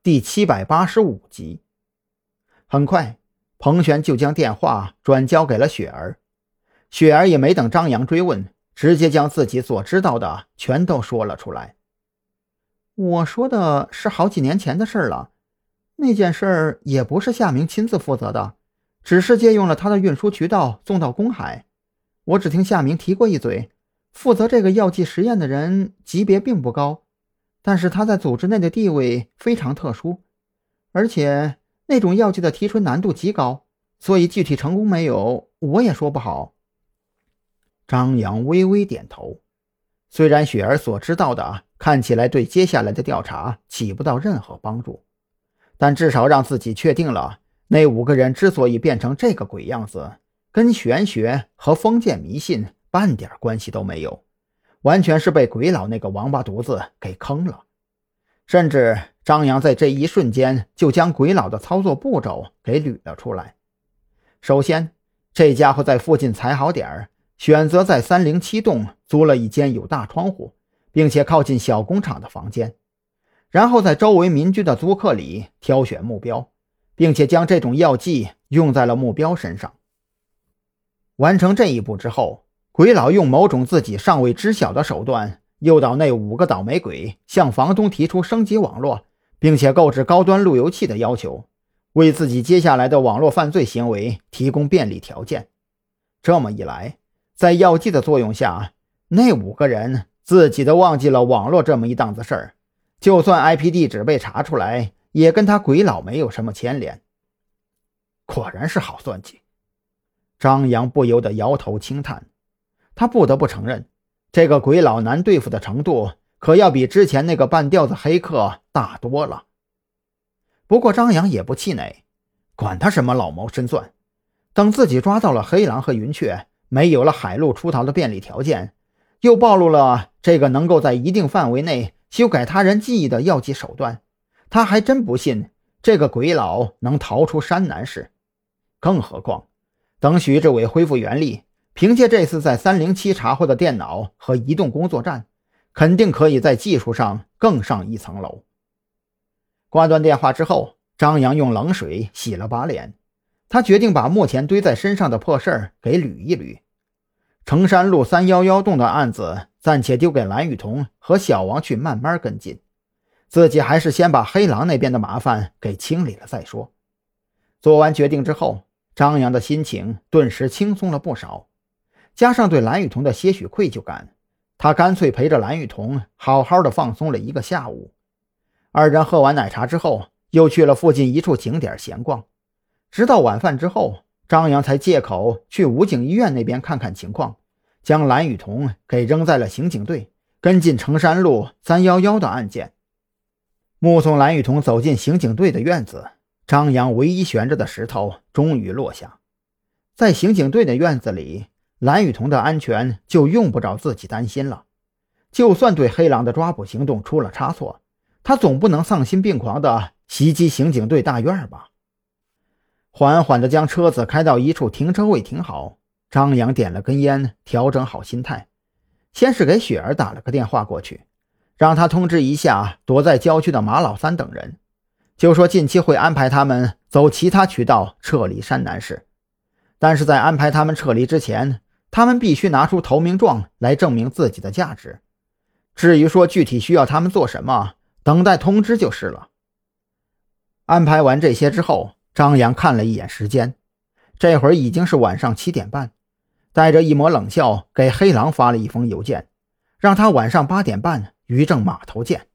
第七百八十五集。很快，彭璇就将电话转交给了雪儿。雪儿也没等张扬追问，直接将自己所知道的全都说了出来。我说的是好几年前的事了，那件事儿也不是夏明亲自负责的，只是借用了他的运输渠道送到公海。我只听夏明提过一嘴，负责这个药剂实验的人级别并不高。但是他在组织内的地位非常特殊，而且那种药剂的提纯难度极高，所以具体成功没有，我也说不好。张扬微微点头，虽然雪儿所知道的看起来对接下来的调查起不到任何帮助，但至少让自己确定了那五个人之所以变成这个鬼样子，跟玄学和封建迷信半点关系都没有。完全是被鬼佬那个王八犊子给坑了，甚至张扬在这一瞬间就将鬼佬的操作步骤给捋了出来。首先，这家伙在附近踩好点儿，选择在三零七栋租了一间有大窗户，并且靠近小工厂的房间，然后在周围民居的租客里挑选目标，并且将这种药剂用在了目标身上。完成这一步之后。鬼佬用某种自己尚未知晓的手段诱导那五个倒霉鬼向房东提出升级网络，并且购置高端路由器的要求，为自己接下来的网络犯罪行为提供便利条件。这么一来，在药剂的作用下，那五个人自己都忘记了网络这么一档子事儿，就算 IP 地址被查出来，也跟他鬼佬没有什么牵连。果然是好算计。张扬不由得摇头轻叹。他不得不承认，这个鬼佬难对付的程度可要比之前那个半吊子黑客大多了。不过张扬也不气馁，管他什么老谋深算，等自己抓到了黑狼和云雀，没有了海陆出逃的便利条件，又暴露了这个能够在一定范围内修改他人记忆的药剂手段，他还真不信这个鬼佬能逃出山南市。更何况，等徐志伟恢复原力。凭借这次在三零七查获的电脑和移动工作站，肯定可以在技术上更上一层楼。挂断电话之后，张扬用冷水洗了把脸，他决定把目前堆在身上的破事儿给捋一捋。城山路三幺幺栋的案子暂且丢给蓝雨桐和小王去慢慢跟进，自己还是先把黑狼那边的麻烦给清理了再说。做完决定之后，张扬的心情顿时轻松了不少。加上对蓝雨桐的些许愧疚感，他干脆陪着蓝雨桐好好的放松了一个下午。二人喝完奶茶之后，又去了附近一处景点闲逛，直到晚饭之后，张扬才借口去武警医院那边看看情况，将蓝雨桐给扔在了刑警队，跟进城山路三幺幺的案件。目送蓝雨桐走进刑警队的院子，张扬唯一悬着的石头终于落下，在刑警队的院子里。蓝雨桐的安全就用不着自己担心了。就算对黑狼的抓捕行动出了差错，他总不能丧心病狂地袭击刑警队大院吧？缓缓地将车子开到一处停车位停好，张扬点了根烟，调整好心态，先是给雪儿打了个电话过去，让他通知一下躲在郊区的马老三等人，就说近期会安排他们走其他渠道撤离山南市，但是在安排他们撤离之前。他们必须拿出投名状来证明自己的价值。至于说具体需要他们做什么，等待通知就是了。安排完这些之后，张扬看了一眼时间，这会儿已经是晚上七点半，带着一抹冷笑给黑狼发了一封邮件，让他晚上八点半渔政码头见。